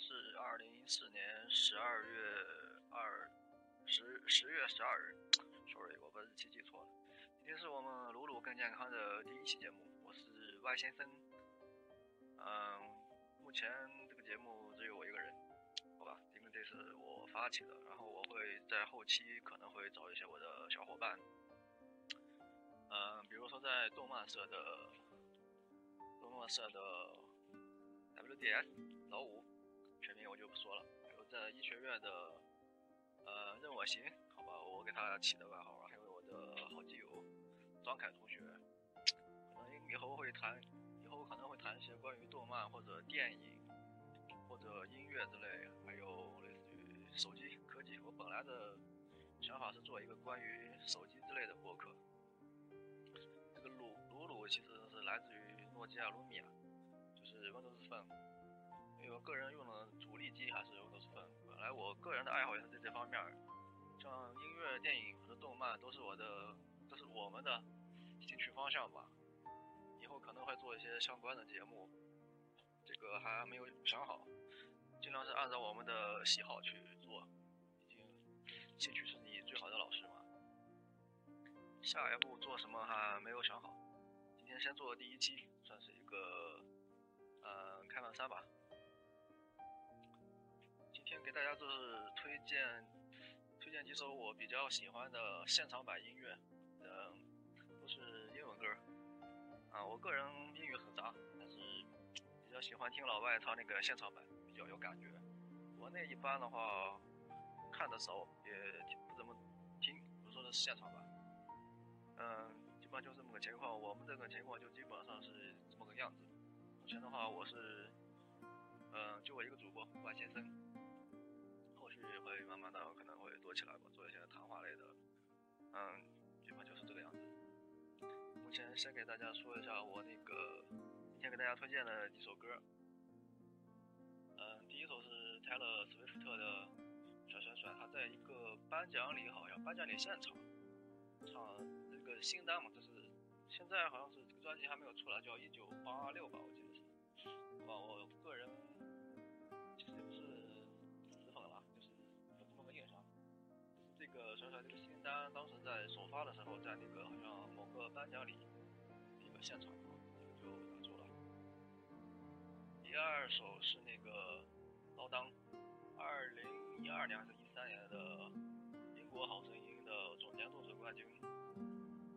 是二零一四年十二月二十十月十二日，sorry，我把日期记错了。今天是我们鲁鲁更健康的第一期节目，我是 Y 先生。嗯，目前这个节目只有我一个人，好吧，因为这是我发起的，然后我会在后期可能会找一些我的小伙伴，嗯，比如说在动漫社的动漫社的 WDS 老五。全名我就不说了，还有在医学院的，呃，任我行，好吧，我给他起的外号，还有我的好基友张凯同学，可能以后会谈，以后可能会谈一些关于动漫或者电影或者音乐之类，还有类似于手机科技。我本来的想法是做一个关于手机之类的博客。这个鲁鲁鲁其实是来自于诺基亚卢米亚，就是 Windows Phone。因为我个人用的主力机还是 Windows Phone，本来我个人的爱好也是在这方面，像音乐、电影和动漫都是我的，都是我们的兴趣方向吧。以后可能会做一些相关的节目，这个还没有想好，尽量是按照我们的喜好去做，毕竟兴趣是你最好的老师嘛。下一步做什么还没有想好，今天先做第一期，算是一个呃开门山吧。先给大家就是推荐推荐几首我比较喜欢的现场版音乐，嗯，都是英文歌啊。我个人英语很杂，但是比较喜欢听老外唱那个现场版，比较有感觉。国内一般的话看的少，也不怎么听，不说的是现场版。嗯，基本上就这么个情况。我们这个情况就基本上是这么个样子。目前的话，我是嗯，就我一个主播万先生。会慢慢的可能会多起来吧，做一些谈话类的，嗯，基本就是这个样子。目前先给大家说一下我那个今天给大家推荐的几首歌，嗯，第一首是泰勒·斯威夫特的《帅帅帅》，他在一个颁奖礼好像颁奖礼现场唱那个新单嘛，就是现在好像是这个专辑还没有出来，叫《一九八六》吧，我记得是，好吧，我个人个说说这个新单，当时在首发的时候，在那个好像某个颁奖礼一个现场，就拿住了。第二首是那个老当，二零一二年还是一三年的英国好声音的总年度总冠军，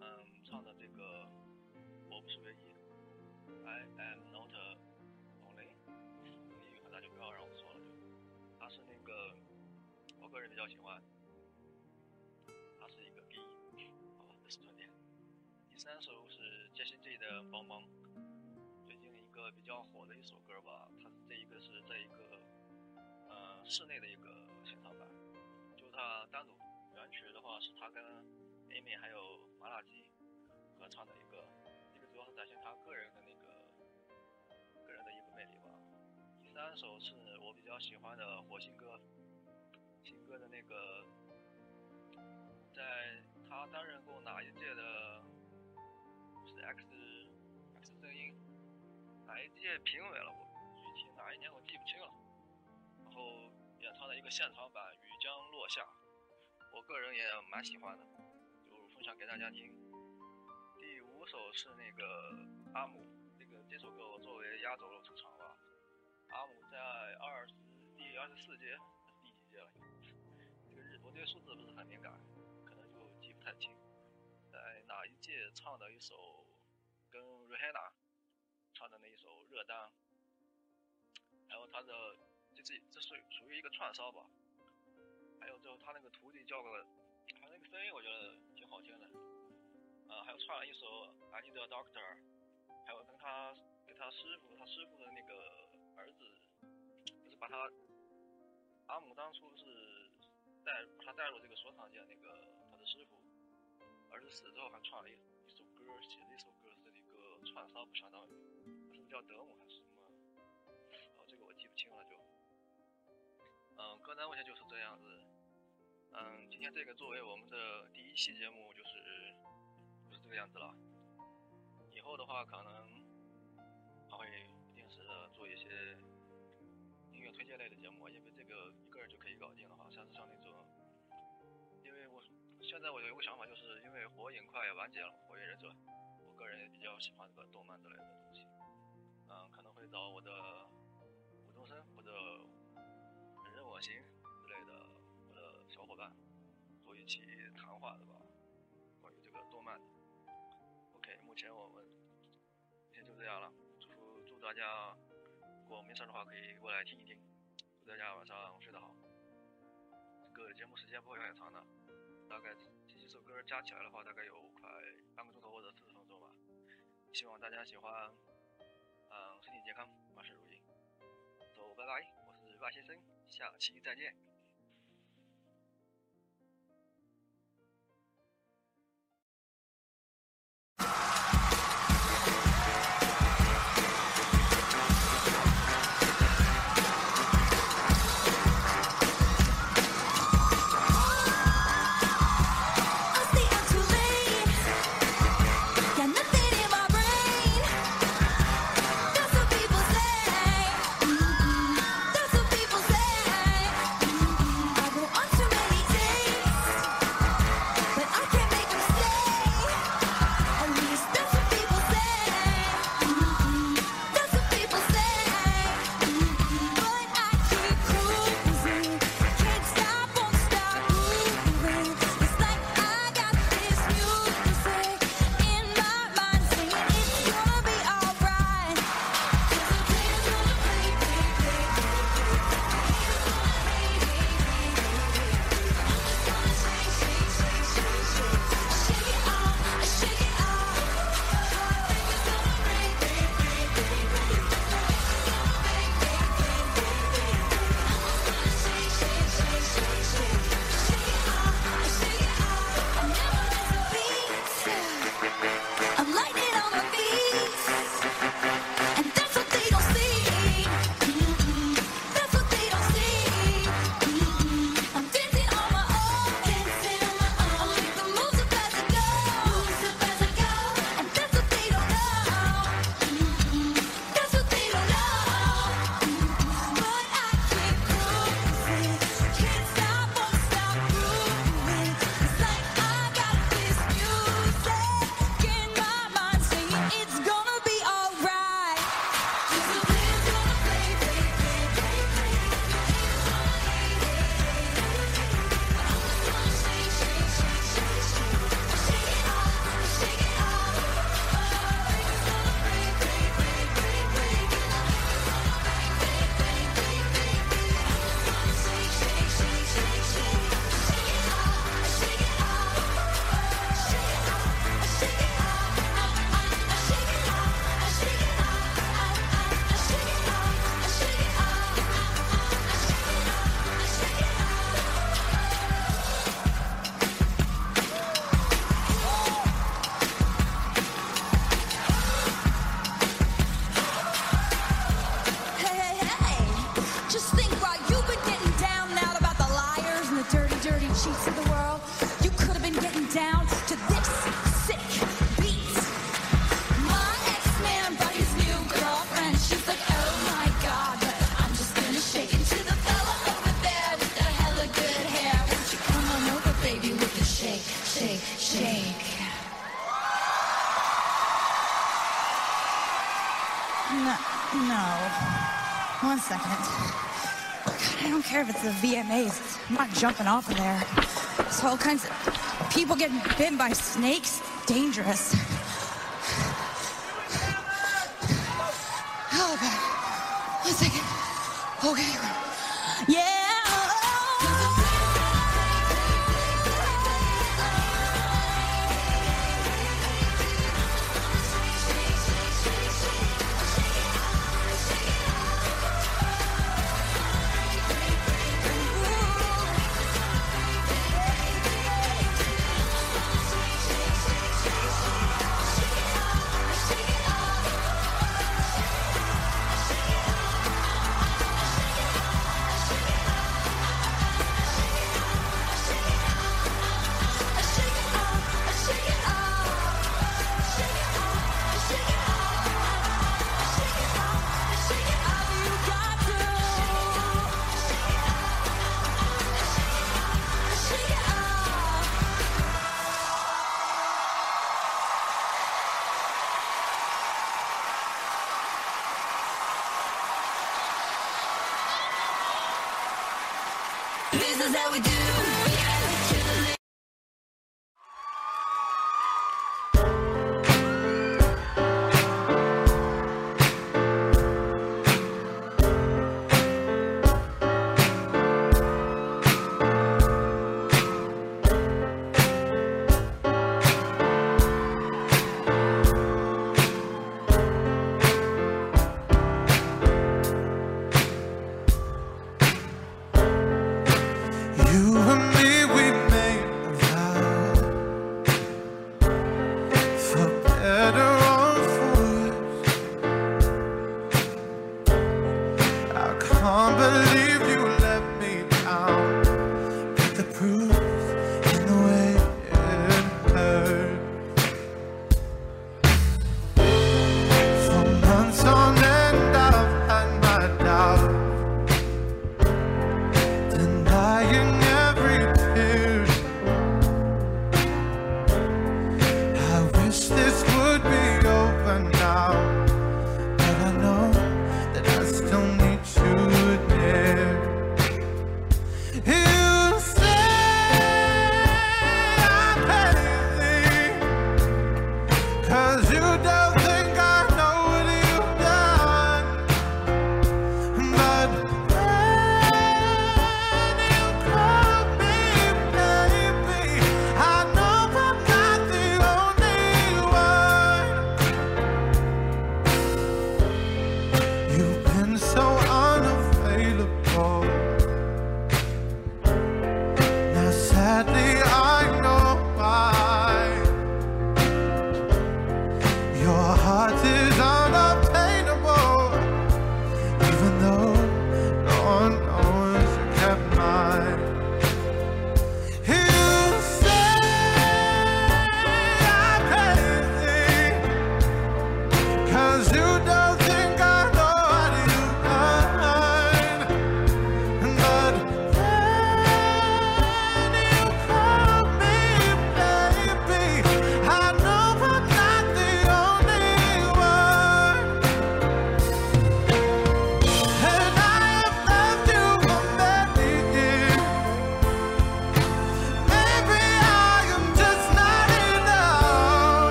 嗯，唱的这个我不是唯一，I am not only，英语大就不要让我说了，就他是那个我个人比较喜欢。三首是杰西 J 的《帮帮》，最近一个比较火的一首歌吧。它这一个是在一个呃室内的一个现场版，就它单独原曲的话是他跟 Amy 还有麻辣鸡合唱的一个，这个主要是展现他个人的那个个人的一个魅力吧。第三首是我比较喜欢的火星哥，新歌的那个。在他担任过哪一届的？X X 声音哪一届评委了？我具体哪一年我记不清了。然后演唱的一个现场版《雨将落下》，我个人也蛮喜欢的，就分享给大家听。第五首是那个阿姆，这个这首歌我作为压轴出场了。阿姆在二十第二十四届还是第几届了？这个日我对数字不是很敏感。可能就记不太清，在哪一届唱的一首跟瑞海娜唱的那一首《热单》，还有他的这这这是属于一个串烧吧，还有最后他那个徒弟叫个，他那个声音我觉得挺好听的，呃，还有唱了一首《I Need a Doctor》，还有跟他跟他师傅他师傅的那个儿子，就是把他阿姆当初是带他带入这个说唱界那个他。的师傅，儿子死之后还创了一一首歌，写了一首歌串烧，不相当于，是不是叫德姆还是什么？哦，这个我记不清了就。嗯，歌单目前就是这样子。嗯，今天这个作为我们的第一期节目，就是就是这个样子了。以后的话，可能还会不定时的做一些音乐。推荐类的节目，因为这个一个人就可以搞定了哈。像是像那种，因为我现在我有一个想法，就是因为火影快完结了，火影忍者，人也比较喜欢这个动漫之类的东西，嗯，可能会找我的吴中生或者任我行之类的我的小伙伴，做一起谈话的吧，关于这个动漫的。OK，目前我们今天就这样了，祝福祝大家。如果没事的话，可以过来听一听。祝大家晚上睡得好。这个节目时间不会很长的，大概这几首歌加起来的话，大概有快半个钟头或者四十。希望大家喜欢，嗯，身体健康，万事如意。走，拜拜，我是万先生，下期再见。The VMAs. I'm not jumping off of there. There's all kinds of people getting bitten by snakes. Dangerous.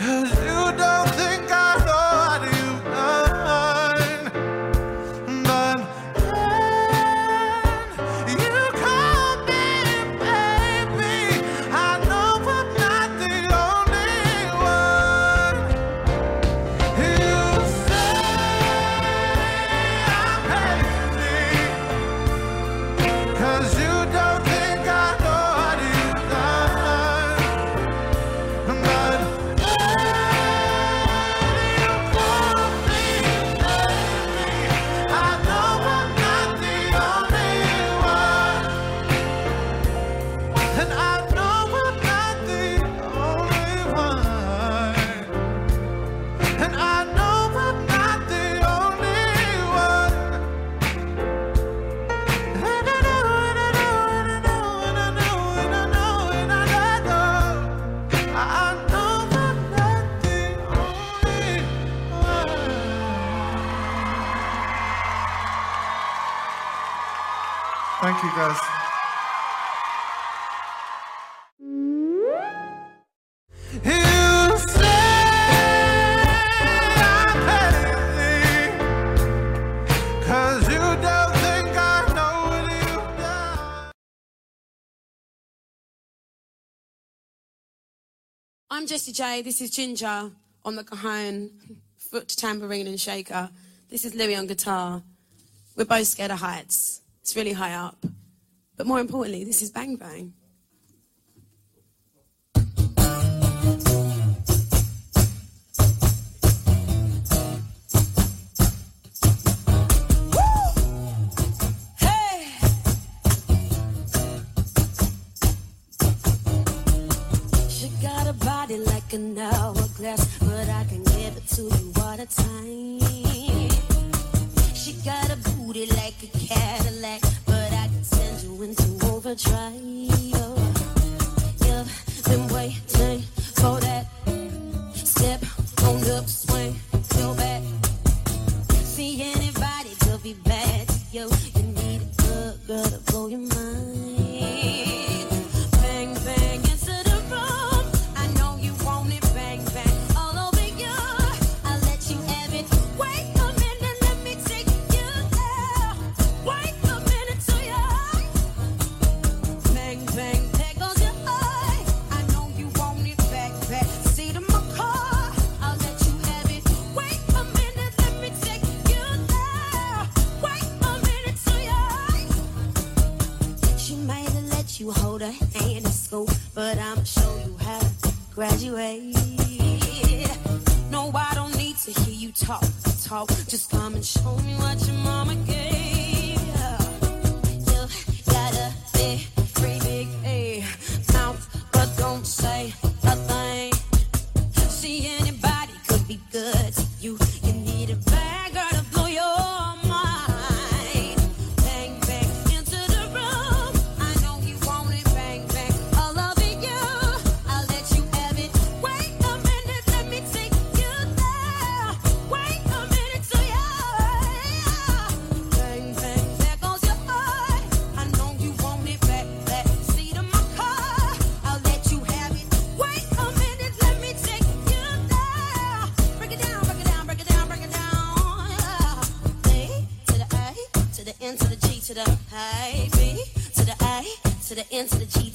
Cause Thank you, guys. I'm Jessie J. This is Ginger on the cajon, foot tambourine and shaker. This is Louis on guitar. We're both scared of heights. It's really high up. But more importantly, this is Bang Bang.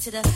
To the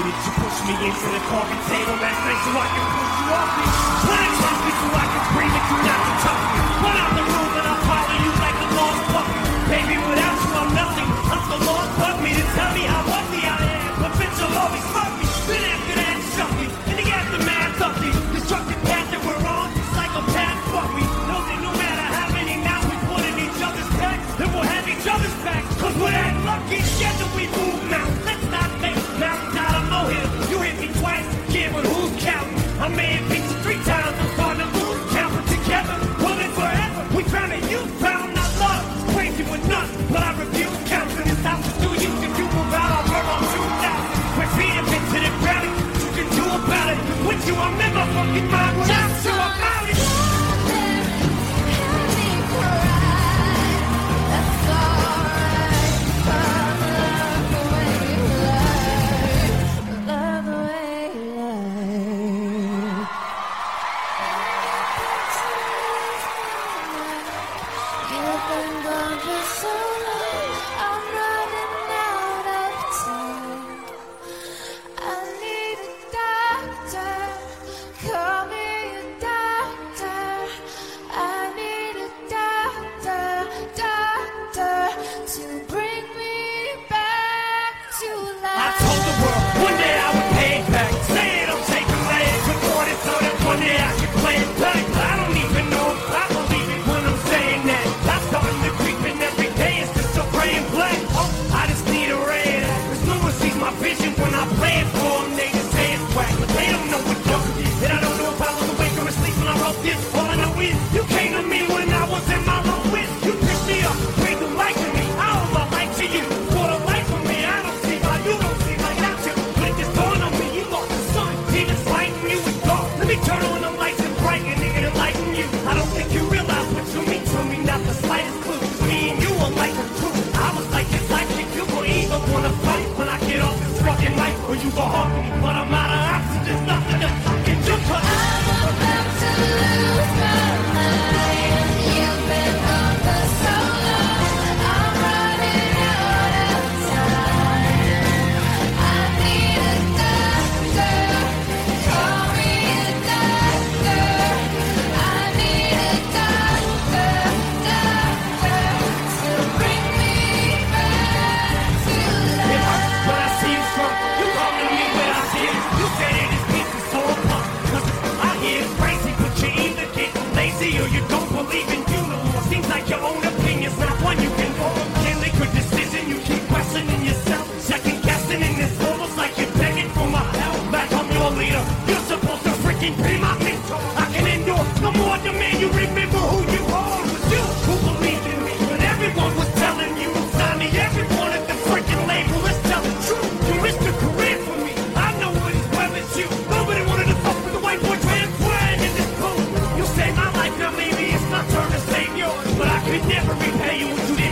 minute you push me into the coffee table. Last night so I can push you off me. Put a me so I can breathe it. You not the top.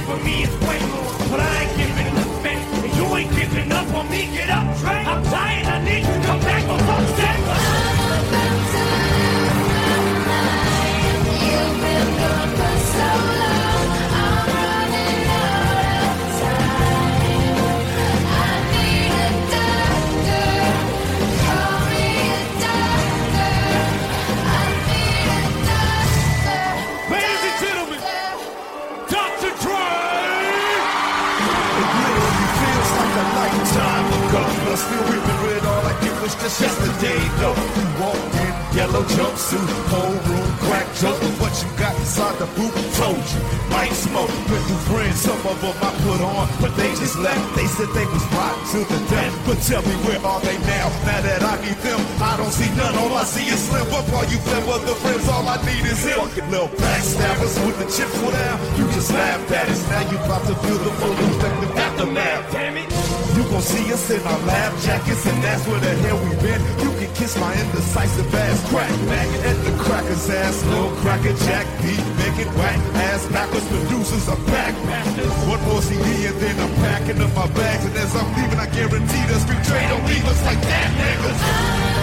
for me it's way more. Just yesterday. though. you walked in yellow jumpsuit, whole room crack jokes. But what you got inside the boot told you. Might smoke with new friends, some of them I put on, but they just left. They said they was rotten to the death. But tell me where are they now? Now that I need them, I don't see none. All I see is slim. What are you them the friends? All I need is him. Fucking little backstabbers with the chips for now. You just laughed at us. Now you about to feel the full effect of aftermath. Damn it. Gon' see us in our lab jackets, and that's where the hell we been. You can kiss my indecisive ass, crack back at the cracker's ass, little cracker jack, beat, making whack ass backwards producers are back. One more CD and then I'm packing up my bags, and as I'm leaving, I guarantee the street trade don't leave us like that, niggas.